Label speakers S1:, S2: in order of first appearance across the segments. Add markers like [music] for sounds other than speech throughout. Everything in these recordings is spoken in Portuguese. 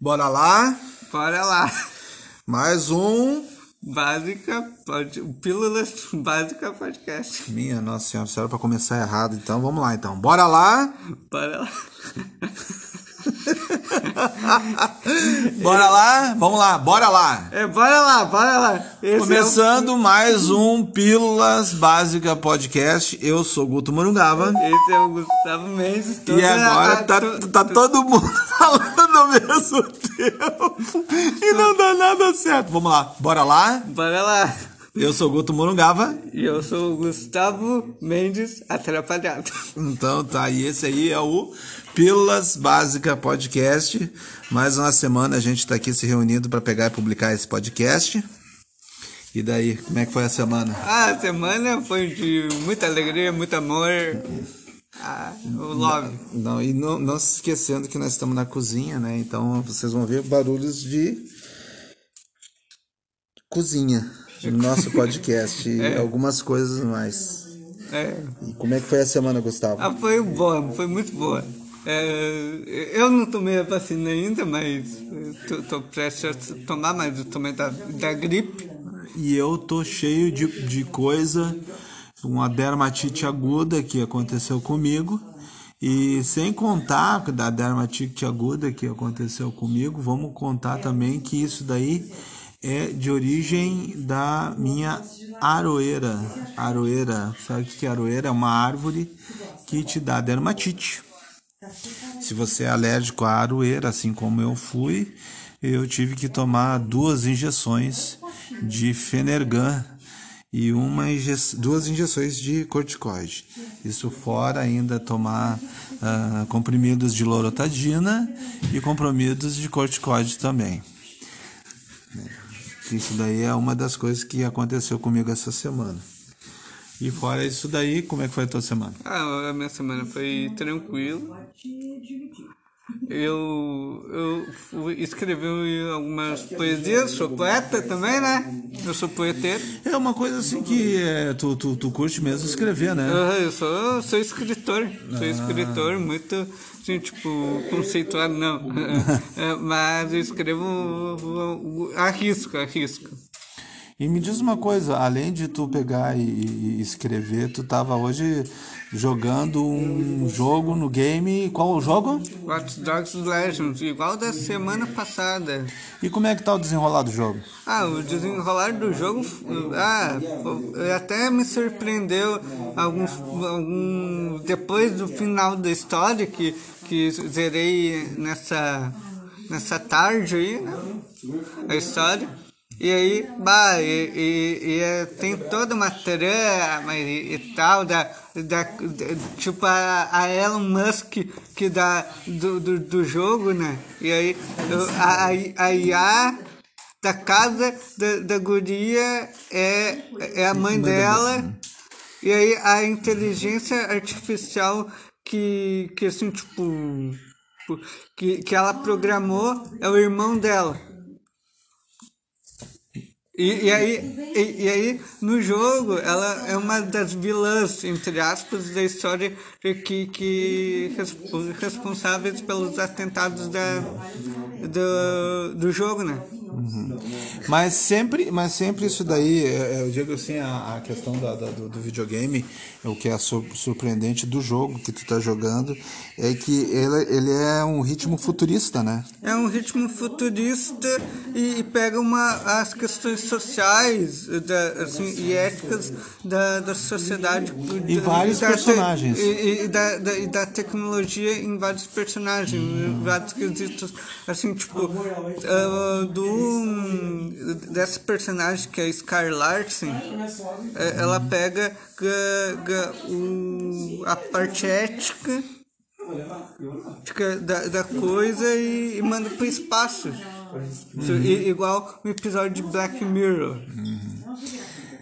S1: Bora lá,
S2: Bora lá.
S1: mais um.
S2: Básica, pode, Pílulas Básica Podcast.
S1: Minha Nossa Senhora, se era pra começar errado, então vamos lá então. Bora lá,
S2: Bora lá. [laughs] [laughs]
S1: bora lá, vamos lá, bora lá.
S2: É, bora lá, bora lá. Esse
S1: Começando mais um Pílulas Básica Podcast. Eu sou Guto Morungava.
S2: É o, esse é o Gustavo Mendes.
S1: E agora
S2: a-
S1: tá,
S2: to-
S1: tá todo mundo [laughs] falando ao mesmo tempo e não dá nada certo. Vamos lá, bora lá.
S2: Bora lá.
S1: Eu sou Guto Morungava.
S2: E eu sou o Gustavo Mendes Atrapalhado.
S1: Então tá, e esse aí é o Pílulas Básica Podcast. Mais uma semana a gente tá aqui se reunindo para pegar e publicar esse podcast. E daí, como é que foi a semana?
S2: Ah, a semana foi de muita alegria, muito amor. Ah, o love.
S1: Não, e não, não se esquecendo que nós estamos na cozinha, né? Então vocês vão ver barulhos de cozinha no nosso podcast e [laughs] algumas coisas mais.
S2: É.
S1: E como é que foi a semana, Gustavo?
S2: Ah, foi boa, foi muito boa. É, eu não tomei a vacina ainda, mas tô, tô prestes a tomar, mas eu tomei da, da gripe.
S1: E eu tô cheio de, de coisa, uma dermatite aguda que aconteceu comigo. E sem contar da dermatite aguda que aconteceu comigo, vamos contar também que isso daí é de origem da minha aroeira. Aroeira, sabe o que é aroeira? É uma árvore que te dá dermatite. Se você é alérgico à aroeira, assim como eu fui, eu tive que tomar duas injeções de Fenergan e uma inje duas injeções de corticoide. Isso fora ainda tomar ah, comprimidos de lorotadina e comprimidos de corticoide também. Isso daí é uma das coisas que aconteceu comigo essa semana. E fora isso daí, como é que foi a tua semana?
S2: Ah, a minha semana foi tranquila. Eu, eu escrevi algumas poesias, sou poeta também, né? Eu sou poeteiro.
S1: É uma coisa assim que é, tu, tu, tu curte mesmo escrever, né?
S2: Ah, Eu sou, sou escritor, sou escritor muito, assim, tipo, conceituado não, [laughs] É, mas eu escrevo, arrisco, arrisco.
S1: E me diz uma coisa, além de tu pegar e, e escrever, tu tava hoje jogando um jogo no game. Qual o jogo?
S2: Watch Dogs Legends, igual da semana passada.
S1: E como é que tá o desenrolar do jogo?
S2: Ah, o desenrolar do jogo, ah, até me surpreendeu alguns, algum, depois do final da história que, que zerei nessa, nessa tarde aí, né? A história. E aí, bah, e, e, e, é, tem toda uma trama e, e tal, da, da, da- tipo a, a Elon Musk que dá do, do, do jogo, né? E aí a, a, a IA da casa da, da guria é, é a mãe dela. E aí a inteligência artificial que, que assim, tipo, que, que ela programou é o irmão dela. E, e, aí, e, e aí, no jogo, ela é uma das vilãs, entre aspas, da história que, que respo- responsáveis pelos atentados da, do, do jogo, né?
S1: Mas sempre, mas sempre isso daí, é, é, eu digo assim, a, a questão da, da- do, do videogame, é o que é sur- surpreendente do jogo que tu tá jogando, é que ele, ele é um ritmo futurista, né?
S2: É um ritmo futurista e, e pega uma, as questões sociais da, assim, e éticas da, da sociedade.
S1: E vários
S2: da
S1: personagens.
S2: E, e da, da, e da tecnologia em vários personagens, em vários quesitos. Assim, tipo, ah, do, dessa personagem que é a Scar Larson, é, ela pega ga- ga- o, a parte ética da, da coisa e, e manda pro espaço. I- igual o episódio de Black Mirror.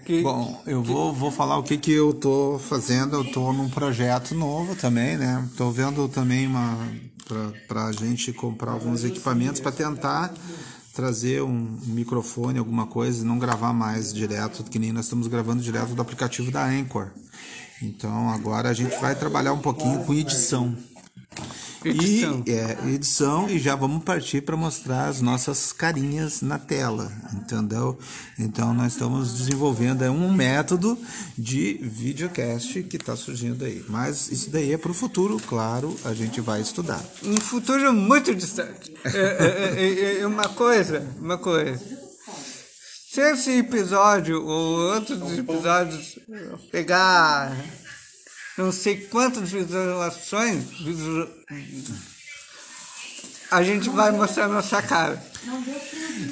S2: Que,
S1: Bom, eu vou, vou falar o que, que eu tô fazendo. Eu tô num projeto novo também, né? Tô vendo também uma pra, pra gente comprar alguns equipamentos para tentar trazer um microfone, alguma coisa, e não gravar mais direto, que nem nós estamos gravando direto do aplicativo da Anchor. Então agora a gente vai trabalhar um pouquinho com edição.
S2: Edição.
S1: E, é, edição e já vamos partir para mostrar as nossas carinhas na tela, entendeu? Então nós estamos desenvolvendo é, um método de videocast que está surgindo aí. Mas isso daí é para o futuro, claro, a gente vai estudar.
S2: Um futuro muito distante. É, é, é, é uma coisa, uma coisa. Se esse episódio ou outros episódios pegar não sei quantas visualizações, visu- a gente vai mostrar nossa cara.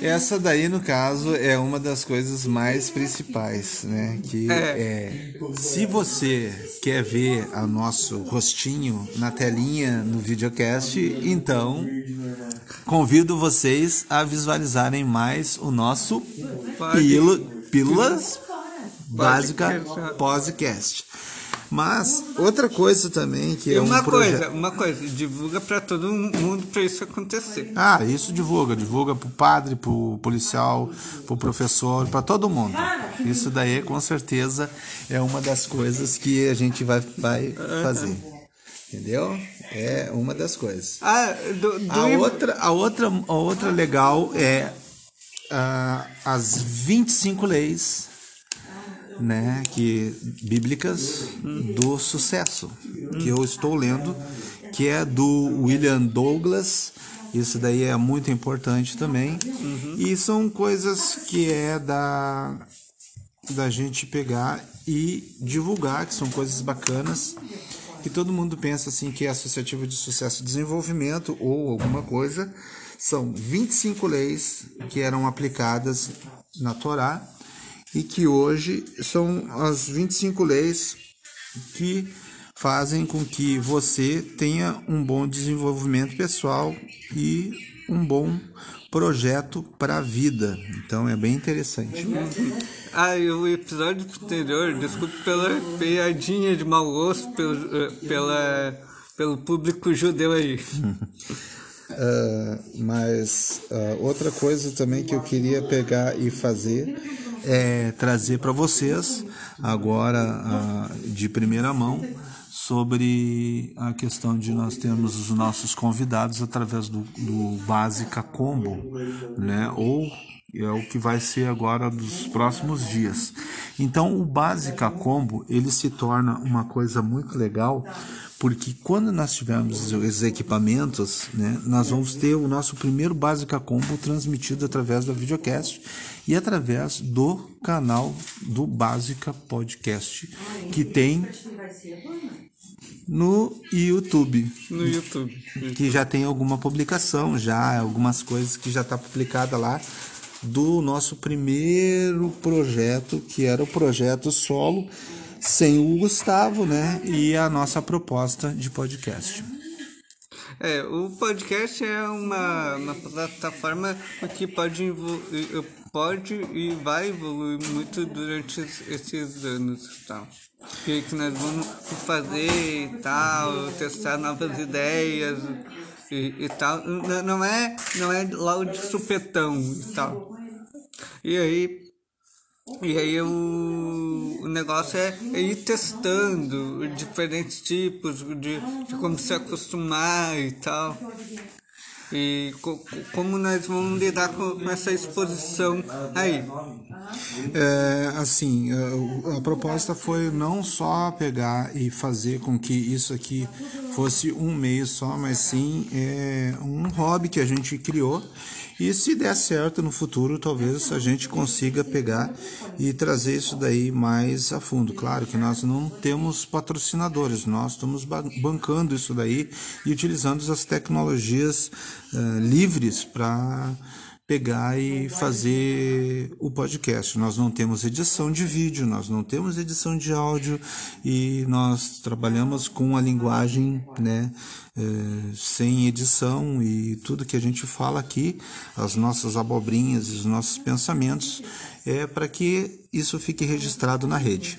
S1: Essa daí, no caso, é uma das coisas mais principais, né? Que é. se você quer ver o nosso rostinho na telinha no videocast, então convido vocês a visualizarem mais o nosso Pílulas Básica
S2: Podcast.
S1: Mas outra coisa também que
S2: E
S1: é um
S2: uma
S1: projeto.
S2: coisa, uma coisa, divulga pra todo mundo pra isso acontecer.
S1: Ah, isso divulga, divulga pro padre, pro policial, pro professor, para todo mundo. Isso daí com certeza é uma das coisas que a gente vai, vai fazer. Entendeu? É uma das coisas.
S2: Ah, do, do
S1: A outra, a outra, a outra legal é ah, as 25 leis né, que bíblicas do sucesso, que eu estou lendo, que é do William Douglas. Isso daí é muito importante também. E são coisas que é da da gente pegar e divulgar, que são coisas bacanas, que todo mundo pensa assim que é associativo de sucesso e desenvolvimento ou alguma coisa. São 25 leis que eram aplicadas na Torá e que hoje são as 25 leis que fazem com que você tenha um bom desenvolvimento pessoal e um bom projeto para a vida. Então é bem interessante.
S2: Ah, e o episódio anterior, desculpe pela piadinha de mau gosto pelo, eh, pela, pelo público judeu aí. [laughs]
S1: Ah, mas ah, outra coisa também que eu queria pegar e fazer é trazer para vocês agora ah, de primeira mão sobre a questão de nós termos os nossos convidados através do, do Básica Combo, né? Ou é o que vai ser agora dos próximos dias. Então, o Básica Combo ele se torna uma coisa muito legal porque quando nós tivermos os equipamentos, né, nós vamos ter o nosso primeiro Básica Combo transmitido através da videocast e através do canal do Básica Podcast, que tem no YouTube,
S2: No YouTube.
S1: que já tem alguma publicação, já algumas coisas que já está publicada lá do nosso primeiro projeto, que era o projeto solo, sem o Gustavo, né? E a nossa proposta de podcast.
S2: É, o podcast é uma, uma plataforma que pode, pode e vai evoluir muito durante es- esses anos e tal. Que, que nós vamos fazer e tal, testar novas ideias e, e tal. Não é, não é logo de supetão e tal. E aí, e aí o, o negócio é, é ir testando diferentes tipos de, de como se acostumar e tal. E co- co- como nós vamos lidar com, essa exposição aí.
S1: É, assim, a, a proposta foi não só pegar e fazer com que isso aqui fosse um meio só, mas sim é, um hobby que a gente criou. E se der certo no futuro, talvez a gente consiga pegar e trazer isso daí mais a fundo. Claro que nós não temos patrocinadores, nós estamos ba- bancando isso daí e utilizando as tecnologias eh, livres para pegar e fazer o podcast. Nós não temos edição de vídeo, nós não temos edição de áudio e nós trabalhamos com a linguagem, né, eh, sem edição e tudo que a gente fala aqui, as nossas abobrinhas, os nossos pensamentos, é para que isso fique registrado na rede.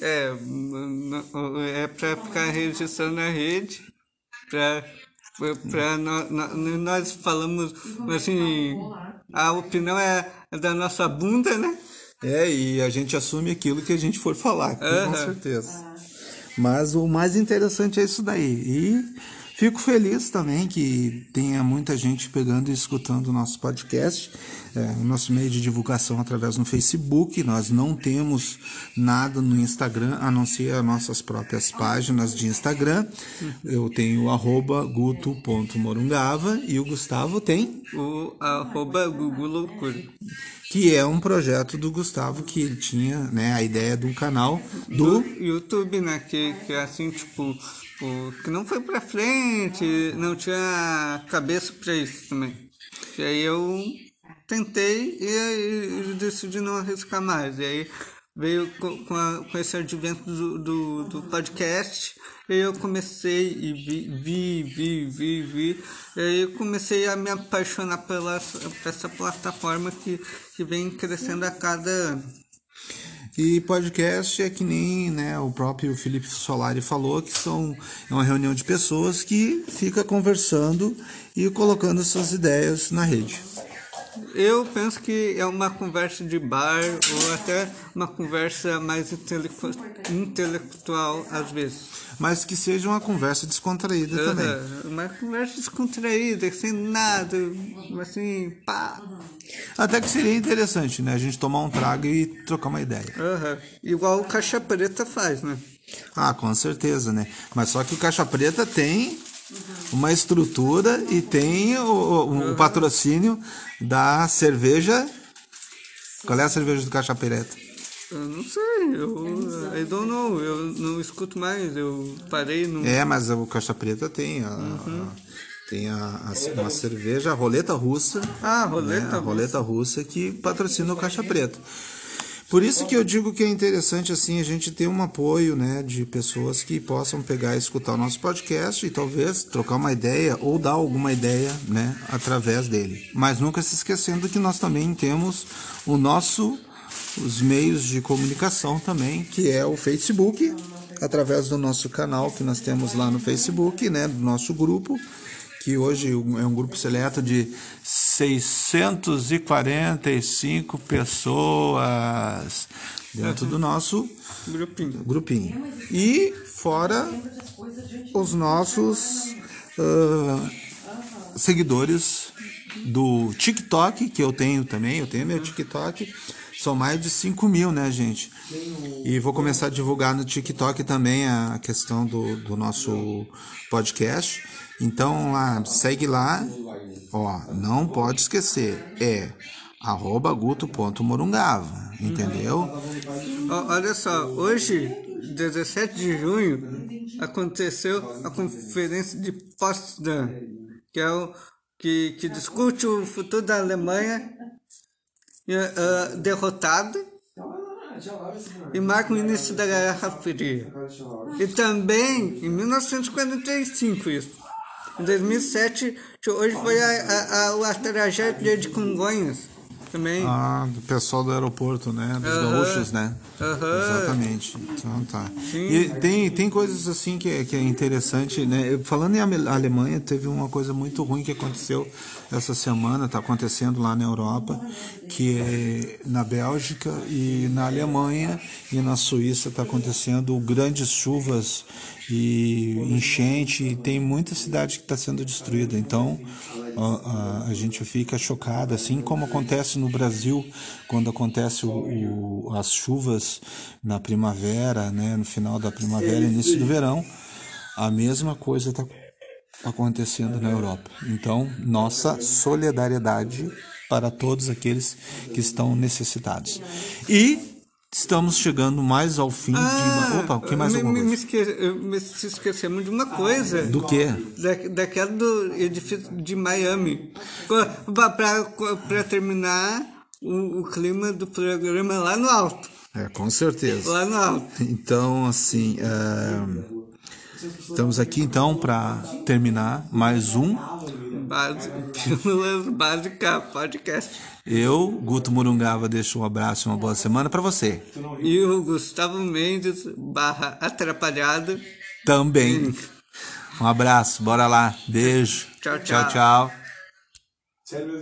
S2: É, n- n- é pra ficar registrando na rede, pra, pra, pra nó- nó- nós falamos assim, a opinião é da nossa bunda, né?
S1: É, e a gente assume aquilo que a gente for falar, com
S2: Aham.
S1: certeza. Mas o mais interessante é isso daí. E Fico feliz também que tenha muita gente pegando e escutando o nosso podcast, é, o nosso meio de divulgação através do Facebook. Nós não temos nada no Instagram, a não ser as nossas próprias páginas de Instagram. Eu tenho o arroba guto.morungava e o Gustavo tem
S2: O arroba
S1: que é um projeto do Gustavo que ele tinha né, a ideia do canal do
S2: do YouTube, né? Que, que é assim, tipo, o, que não foi pra frente, não tinha cabeça pra isso também. E aí eu tentei e aí decidi não arriscar mais. E aí veio com, a- com esse advento do, do, do podcast. E eu comecei e vi, vi, vi, vi, vi. E aí eu comecei a me apaixonar pela por essa plataforma que, que vem crescendo a cada ano.
S1: E podcast é que nem né, o próprio Felipe Solari falou, que são é uma reunião de pessoas que fica conversando e colocando suas ideias na rede.
S2: Eu penso que é uma conversa de bar ou até uma conversa mais intelectu- intelectual às vezes.
S1: Mas que seja uma conversa descontraída também.
S2: Uma conversa descontraída, sem nada, assim, pá.
S1: Até que seria interessante, né? A gente tomar um trago e trocar uma ideia.
S2: Aham. Igual o Caixa Preta faz, né?
S1: Ah, com certeza, né? Mas só que o Caixa Preta tem uma estrutura e tem o, o- o patrocínio da cerveja. Qual é a cerveja do Caixa Preta?
S2: Eu não sei, eu I don't know, eu não escuto mais, eu parei no.
S1: É, mas o Caixa Preta tem a, a- tem a, a- uma cerveja, a roleta russa.
S2: Ah,
S1: né?
S2: roleta.
S1: A roleta russa que patrocina o Caixa Preta. Por isso que eu digo que é interessante assim a gente ter um apoio, né, de pessoas que possam pegar e escutar o nosso podcast e talvez trocar uma ideia ou dar alguma ideia, né, através dele. Mas nunca se esquecendo que nós também temos o nosso os meios de comunicação também, que é o Facebook, através do nosso canal que nós temos lá no Facebook, né, do nosso grupo, que hoje é um grupo seleto de 645 pessoas dentro do nosso
S2: Grupinho.
S1: grupinho. E fora os nossos ah, seguidores do TikTok, que eu tenho também, eu tenho meu TikTok. São mais de 5 mil, né, gente? E vou começar a divulgar no TikTok também a questão do, do nosso podcast. Então, lá, segue lá. Ó, não pode esquecer. É arroba guto.morungava, entendeu?
S2: Olha só, hoje, 17 de junho, aconteceu a conferência de Potsdam, que é o que, que discute o futuro da Alemanha eh, eh, derrotada e marca o início da Guerra Fria. E também, em 1945, isso. Em 2007, hoje foi a, a, a, a tragédia de Congonhas. Também.
S1: Ah, do pessoal do aeroporto, né? Dos
S2: Aham.
S1: gaúchos, né?
S2: Aham.
S1: Exatamente. Então tá.
S2: Sim.
S1: E tem, tem coisas assim que é, que é interessante, né? Falando em Ale- Alemanha, teve uma coisa muito ruim que aconteceu essa semana, tá acontecendo lá na Europa, que é na Bélgica e na Alemanha e na Suíça tá acontecendo grandes chuvas e enchente, tem muita cidade que está sendo destruída. Então a, a, a gente fica chocado, assim como acontece no Brasil quando acontece o, o- as chuvas na primavera, né, no final da primavera, início do verão, a mesma coisa está acontecendo na Europa. Então nossa solidariedade para todos aqueles que estão necessitados. E estamos chegando mais ao fim de uma... Opa, o que mais
S2: me,
S1: alguma
S2: me, me
S1: coisa?
S2: esque... eu- me esquecemos de uma coisa.
S1: Do quê?
S2: Da, daquela do edifício de Miami. Para terminar o, o clima do programa lá no alto.
S1: É, com certeza.
S2: Lá no alto.
S1: Então, assim, é, estamos aqui então para terminar mais um.
S2: Base, Pílulas Básicas Podcast.
S1: Eu, Guto Murungava, deixo um abraço e uma boa semana para você.
S2: E o Gustavo Mendes, barra atrapalhado.
S1: Também. Um abraço, bora lá. Beijo.
S2: Tchau,
S1: Tchau,
S2: tchau.
S1: tchau.